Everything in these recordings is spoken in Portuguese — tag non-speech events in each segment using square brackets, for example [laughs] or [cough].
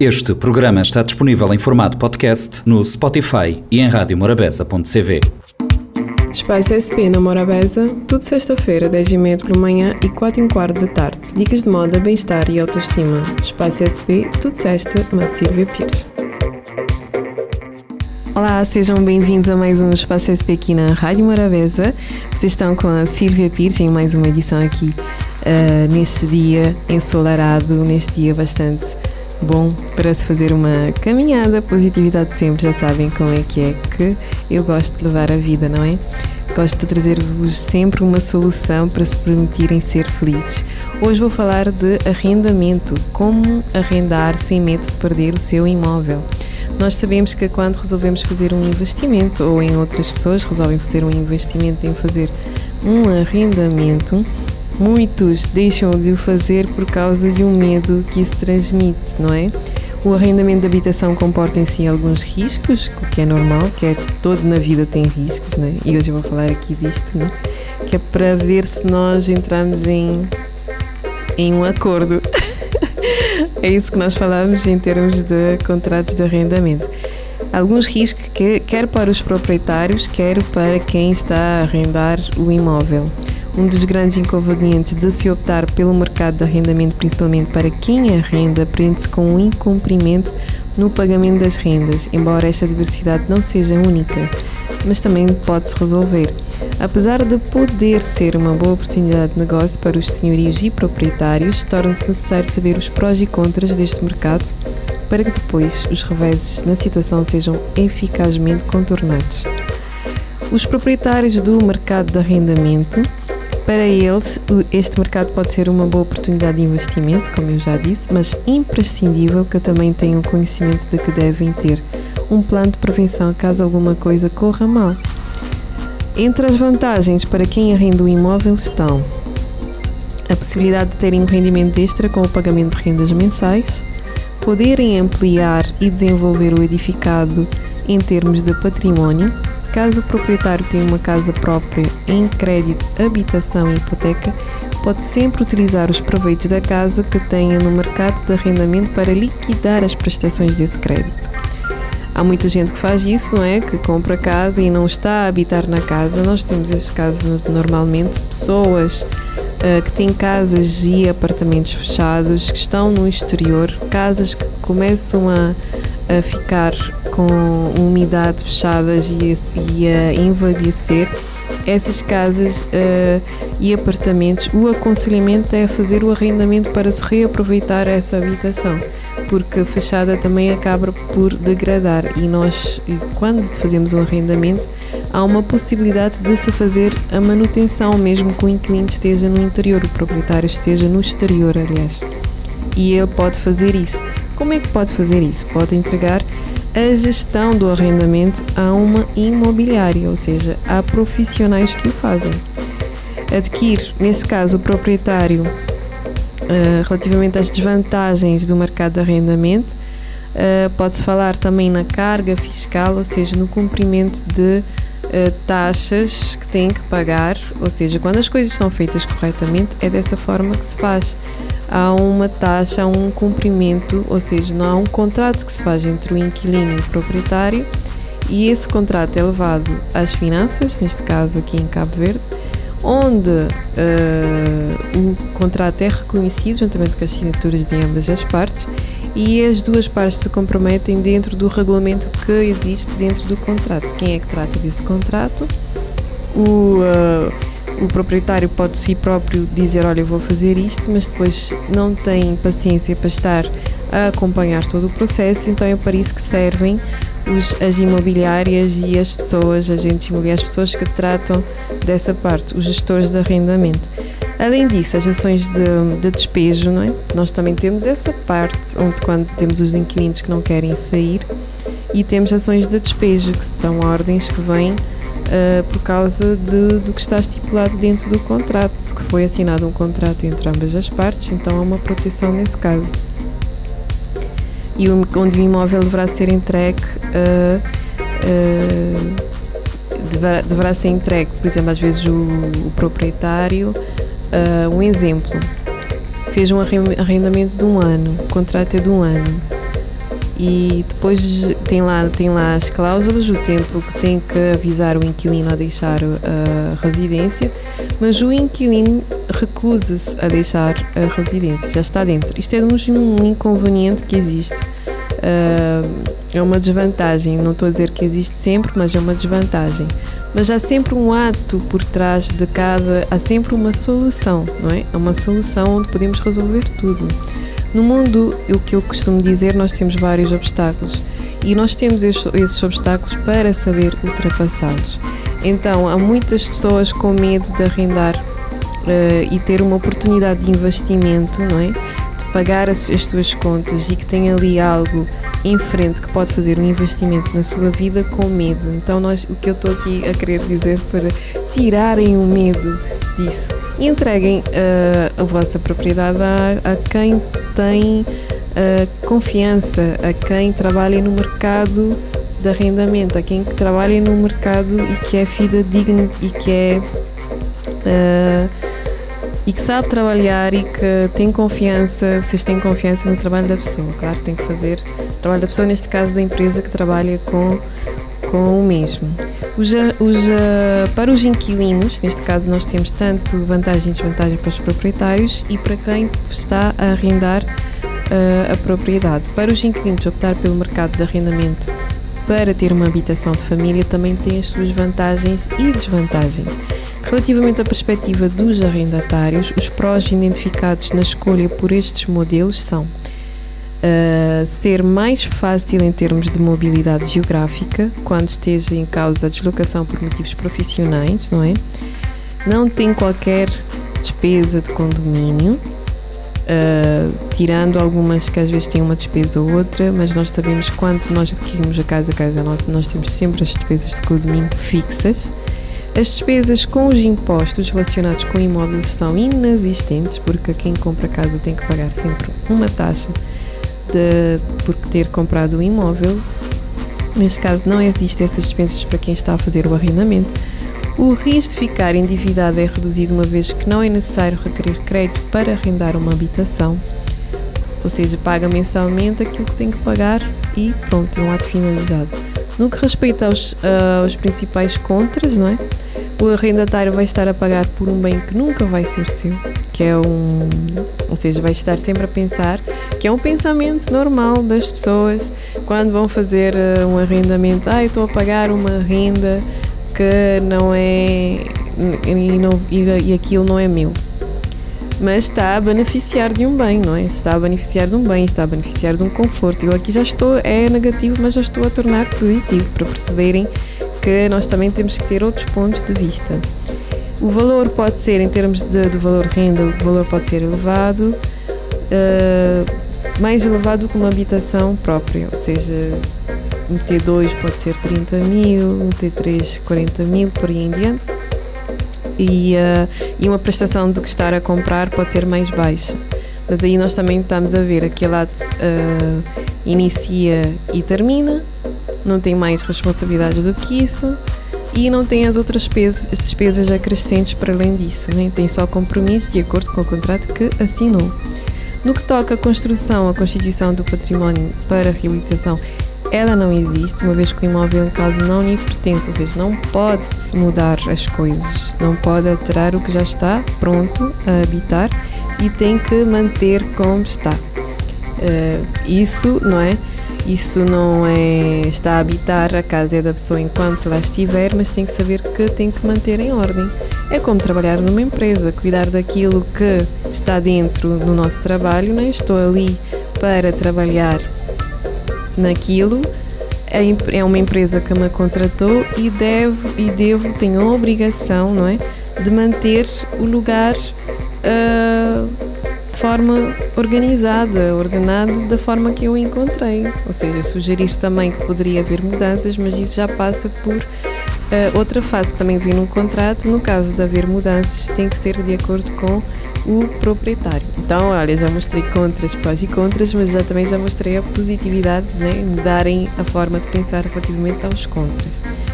Este programa está disponível em formato podcast no Spotify e em radiomorabeza.cv. Espaço SP na Morabeza, tudo sexta-feira, 10h30 pela manhã e 4 h quarto da tarde. Dicas de moda, bem-estar e autoestima. Espaço SP, tudo sexta, na Silvia Pires. Olá, sejam bem-vindos a mais um Espaço SP aqui na Rádio Morabeza. Vocês estão com a Silvia Pires em mais uma edição aqui uh, neste dia ensolarado, neste dia bastante bom para se fazer uma caminhada. Positividade sempre, já sabem como é que é que eu gosto de levar a vida, não é? Gosto de trazer-vos sempre uma solução para se permitirem ser felizes. Hoje vou falar de arrendamento, como arrendar sem medo de perder o seu imóvel. Nós sabemos que quando resolvemos fazer um investimento ou em outras pessoas resolvem fazer um investimento em fazer um arrendamento, Muitos deixam de o fazer por causa de um medo que isso transmite, não é? O arrendamento de habitação comporta em si alguns riscos, o que é normal, que é todo na vida tem riscos, né? E hoje eu vou falar aqui disto, né? Que é para ver se nós entramos em, em um acordo. [laughs] é isso que nós falamos em termos de contratos de arrendamento. Alguns riscos, que, quer para os proprietários, quer para quem está a arrendar o imóvel. Um dos grandes inconvenientes de se optar pelo mercado de arrendamento, principalmente para quem arrenda, prende-se com o incumprimento no pagamento das rendas, embora esta diversidade não seja única, mas também pode-se resolver. Apesar de poder ser uma boa oportunidade de negócio para os senhorios e proprietários, torna-se necessário saber os prós e contras deste mercado para que depois os reveses na situação sejam eficazmente contornados. Os proprietários do mercado de arrendamento para eles, este mercado pode ser uma boa oportunidade de investimento, como eu já disse, mas imprescindível que também tenham conhecimento de que devem ter um plano de prevenção caso alguma coisa corra mal. Entre as vantagens para quem arrenda o imóvel estão a possibilidade de terem um rendimento extra com o pagamento de rendas mensais, poderem ampliar e desenvolver o edificado em termos de património, Caso o proprietário tenha uma casa própria em crédito, habitação e hipoteca, pode sempre utilizar os proveitos da casa que tenha no mercado de arrendamento para liquidar as prestações desse crédito. Há muita gente que faz isso, não é? Que compra casa e não está a habitar na casa. Nós temos esses casos normalmente de pessoas uh, que têm casas e apartamentos fechados, que estão no exterior, casas que começam a, a ficar com umidade fechadas e a, e a envelhecer, essas casas uh, e apartamentos, o aconselhamento é fazer o arrendamento para se reaproveitar essa habitação, porque fechada também acaba por degradar e nós, quando fazemos um arrendamento, há uma possibilidade de se fazer a manutenção, mesmo que o inquilino esteja no interior, o proprietário esteja no exterior, aliás. E ele pode fazer isso. Como é que pode fazer isso? Pode entregar a gestão do arrendamento a uma imobiliária, ou seja, há profissionais que o fazem. Adquire, nesse caso, o proprietário uh, relativamente às desvantagens do mercado de arrendamento. Uh, Pode-se falar também na carga fiscal, ou seja, no cumprimento de uh, taxas que tem que pagar, ou seja, quando as coisas são feitas corretamente, é dessa forma que se faz há uma taxa, há um cumprimento, ou seja, não há um contrato que se faz entre o inquilino e o proprietário e esse contrato é levado às finanças, neste caso aqui em Cabo Verde, onde uh, o contrato é reconhecido juntamente com as assinaturas de ambas as partes e as duas partes se comprometem dentro do regulamento que existe dentro do contrato. Quem é que trata desse contrato? O, uh, o proprietário pode si próprio dizer: Olha, eu vou fazer isto, mas depois não tem paciência para estar a acompanhar todo o processo, então é para isso que servem os, as imobiliárias e as pessoas, agentes imobiliários, as pessoas que tratam dessa parte, os gestores de arrendamento. Além disso, as ações de, de despejo, não é? Nós também temos essa parte, onde quando temos os inquilinos que não querem sair, e temos ações de despejo, que são ordens que vêm uh, por causa de, do que está estipulado dentro do contrato, que foi assinado um contrato entre ambas as partes, então há uma proteção nesse caso. E onde o imóvel deverá ser entregue, uh, uh, deverá, deverá, ser entregue, por exemplo, às vezes o, o proprietário, um exemplo, fez um arrendamento de um ano, o contrato é de um ano e depois tem lá, tem lá as cláusulas, o tempo que tem que avisar o inquilino a deixar a residência, mas o inquilino recusa-se a deixar a residência, já está dentro. Isto é um inconveniente que existe. Uh, é uma desvantagem, não estou a dizer que existe sempre, mas é uma desvantagem. Mas há sempre um ato por trás de cada, há sempre uma solução, não é? É uma solução onde podemos resolver tudo. No mundo, o que eu costumo dizer, nós temos vários obstáculos e nós temos esses obstáculos para saber ultrapassá-los. Então, há muitas pessoas com medo de arrendar uh, e ter uma oportunidade de investimento, não é? De pagar as, as suas contas e que tem ali algo em frente que pode fazer um investimento na sua vida com medo. Então, nós, o que eu estou aqui a querer dizer para tirarem o medo disso entreguem uh, a vossa propriedade a, a quem tem uh, confiança, a quem trabalha no mercado de arrendamento, a quem trabalha no mercado e que é fidedigno e que é. Uh, e que sabe trabalhar e que tem confiança, vocês têm confiança no trabalho da pessoa. Claro, tem que fazer o trabalho da pessoa, neste caso da empresa que trabalha com, com o mesmo. Os, os, para os inquilinos, neste caso nós temos tanto vantagem e desvantagem para os proprietários e para quem está a arrendar uh, a propriedade. Para os inquilinos optar pelo mercado de arrendamento para ter uma habitação de família também tem as suas vantagens e desvantagens. Relativamente à perspectiva dos arrendatários, os prós identificados na escolha por estes modelos são uh, ser mais fácil em termos de mobilidade geográfica, quando esteja em causa a deslocação por motivos profissionais, não é? Não tem qualquer despesa de condomínio, uh, tirando algumas que às vezes têm uma despesa ou outra, mas nós sabemos quando nós adquirimos a casa, a casa nossa, nós temos sempre as despesas de condomínio fixas as despesas com os impostos relacionados com imóveis são inexistentes, porque quem compra casa tem que pagar sempre uma taxa de, por ter comprado o imóvel. Neste caso, não existem essas despesas para quem está a fazer o arrendamento. O risco de ficar endividado é reduzido uma vez que não é necessário requerer crédito para arrendar uma habitação. Ou seja, paga mensalmente aquilo que tem que pagar e pronto, é um ato finalizado. No que respeita aos, uh, aos principais contras, não é? O arrendatário vai estar a pagar por um bem que nunca vai ser seu, que é um, ou seja, vai estar sempre a pensar que é um pensamento normal das pessoas quando vão fazer uh, um arrendamento. Ah, eu estou a pagar uma renda que não é e, não, e, e aquilo não é meu mas está a beneficiar de um bem, não é? Está a beneficiar de um bem, está a beneficiar de um conforto. Eu aqui já estou, é negativo, mas já estou a tornar positivo para perceberem que nós também temos que ter outros pontos de vista. O valor pode ser, em termos de, do valor de renda, o valor pode ser elevado, uh, mais elevado que uma habitação própria, ou seja, um T2 pode ser 30 mil, um T3 40 mil, por aí em diante. E, uh, e uma prestação do que estar a comprar pode ser mais baixa. Mas aí nós também estamos a ver aquele ato uh, inicia e termina, não tem mais responsabilidades do que isso e não tem as outras despesas, despesas acrescentes para além disso, nem tem só compromissos de acordo com o contrato que assinou. No que toca à construção, a constituição do património para reabilitação, ela não existe, uma vez que o imóvel em causa não lhe pertence, ou seja, não pode mudar as coisas, não pode alterar o que já está pronto a habitar e tem que manter como está. Uh, isso, não é? Isso não é está a habitar a casa é da pessoa enquanto lá estiver, mas tem que saber que tem que manter em ordem. É como trabalhar numa empresa, cuidar daquilo que está dentro do nosso trabalho, né? estou ali para trabalhar naquilo. É, uma empresa que me contratou e devo, e devo tenho a obrigação não é, de manter o lugar uh, forma organizada, ordenada, da forma que eu encontrei. Ou seja, sugerir também que poderia haver mudanças, mas isso já passa por uh, outra fase que também vi no contrato. No caso de haver mudanças, tem que ser de acordo com o proprietário. Então, olha, já mostrei contras, prós e contras, mas já também já mostrei a positividade, né, mudarem a forma de pensar relativamente aos contras.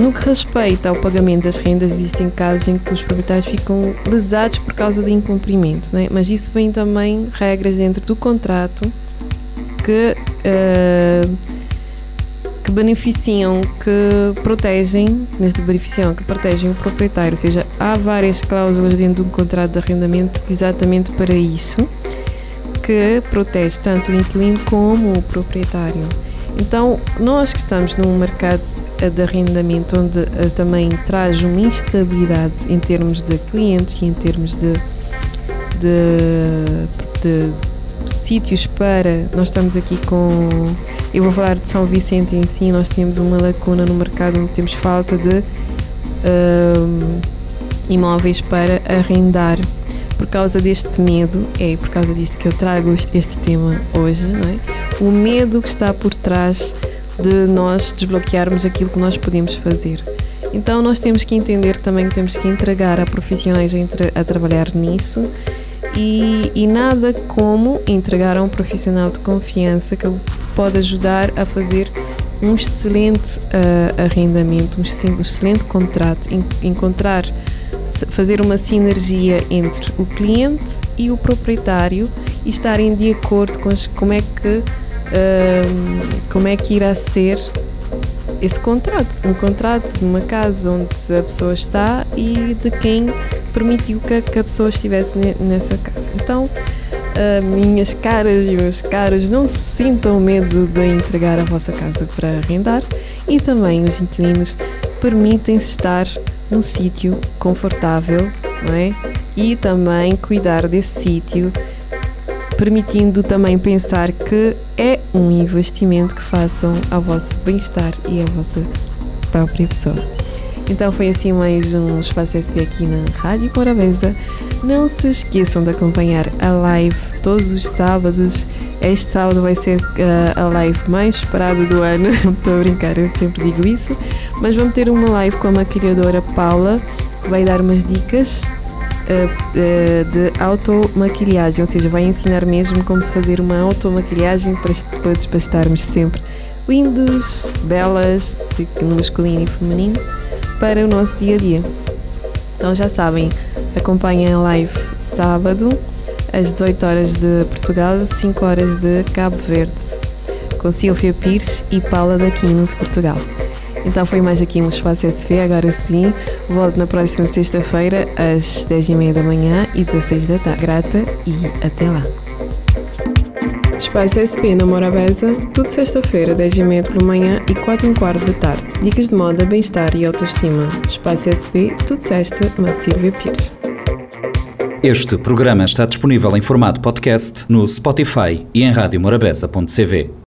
No que respeita ao pagamento das rendas, existem casos em que os proprietários ficam lesados por causa de incumprimento, né? mas isso vem também regras dentro do contrato que uh, que beneficiam, que protegem, neste beneficiam, que protegem o proprietário. Ou seja, há várias cláusulas dentro do contrato de arrendamento exatamente para isso, que protege tanto o inquilino como o proprietário. Então, nós que estamos num mercado de arrendamento onde uh, também traz uma instabilidade em termos de clientes e em termos de, de, de sítios para. Nós estamos aqui com. Eu vou falar de São Vicente em si, nós temos uma lacuna no mercado onde temos falta de uh, imóveis para arrendar. Por causa deste medo, é por causa disto que eu trago este, tema hoje, é? O medo que está por trás de nós desbloquearmos aquilo que nós podemos fazer. Então nós temos que entender também que temos que entregar a profissionais a, trabalhar nisso e, e, nada como entregar a um profissional de confiança que pode ajudar a fazer um excelente uh, arrendamento, um excelente contrato, encontrar, fazer uma sinergia entre o cliente e o proprietário e estarem de acordo com como é que como é que irá ser esse contrato, um contrato de uma casa onde a pessoa está e de quem permitiu que, que a pessoa estivesse nessa casa. Então, uh, minhas caras e meus caros, não se sintam medo de entregar a vossa casa para arrendar e também os inquilinos permitem-se estar num sítio confortável, não é? E também cuidar desse sítio permitindo também pensar que é um investimento que façam ao vosso bem-estar e à vossa própria pessoa. Então foi assim mais um Espaço SB aqui na Rádio Morabeza. Não se esqueçam de acompanhar a live todos os sábados. Este sábado vai ser uh, a live mais esperada do ano. [laughs] Estou a brincar, eu sempre digo isso. Mas vamos ter uma live com a maquilhadora Paula, que vai dar umas dicas de automaquilhagem, ou seja, vai ensinar mesmo como se fazer uma automaquilhagem para depois para estarmos sempre lindos, belas, no masculino e feminino, para o nosso dia a dia. Então já sabem, acompanhem a live sábado às 18 horas de Portugal, 5 horas de Cabo Verde, com Silvia Pires e Paula Daquino de Portugal. Então foi mais aqui um Espaço SV, agora sim. Volto na próxima sexta-feira às 10h30 da manhã e 16 da tarde. Grata e até lá. Espaço SP na Morabeza, tudo sexta-feira, 10h30 pela manhã e 4 h quarto da tarde. Dicas de moda, bem-estar e autoestima. Espaço SP, tudo sexta, na Silvia Pires. Este programa está disponível em formato podcast no Spotify e em radiomorabeza.cv.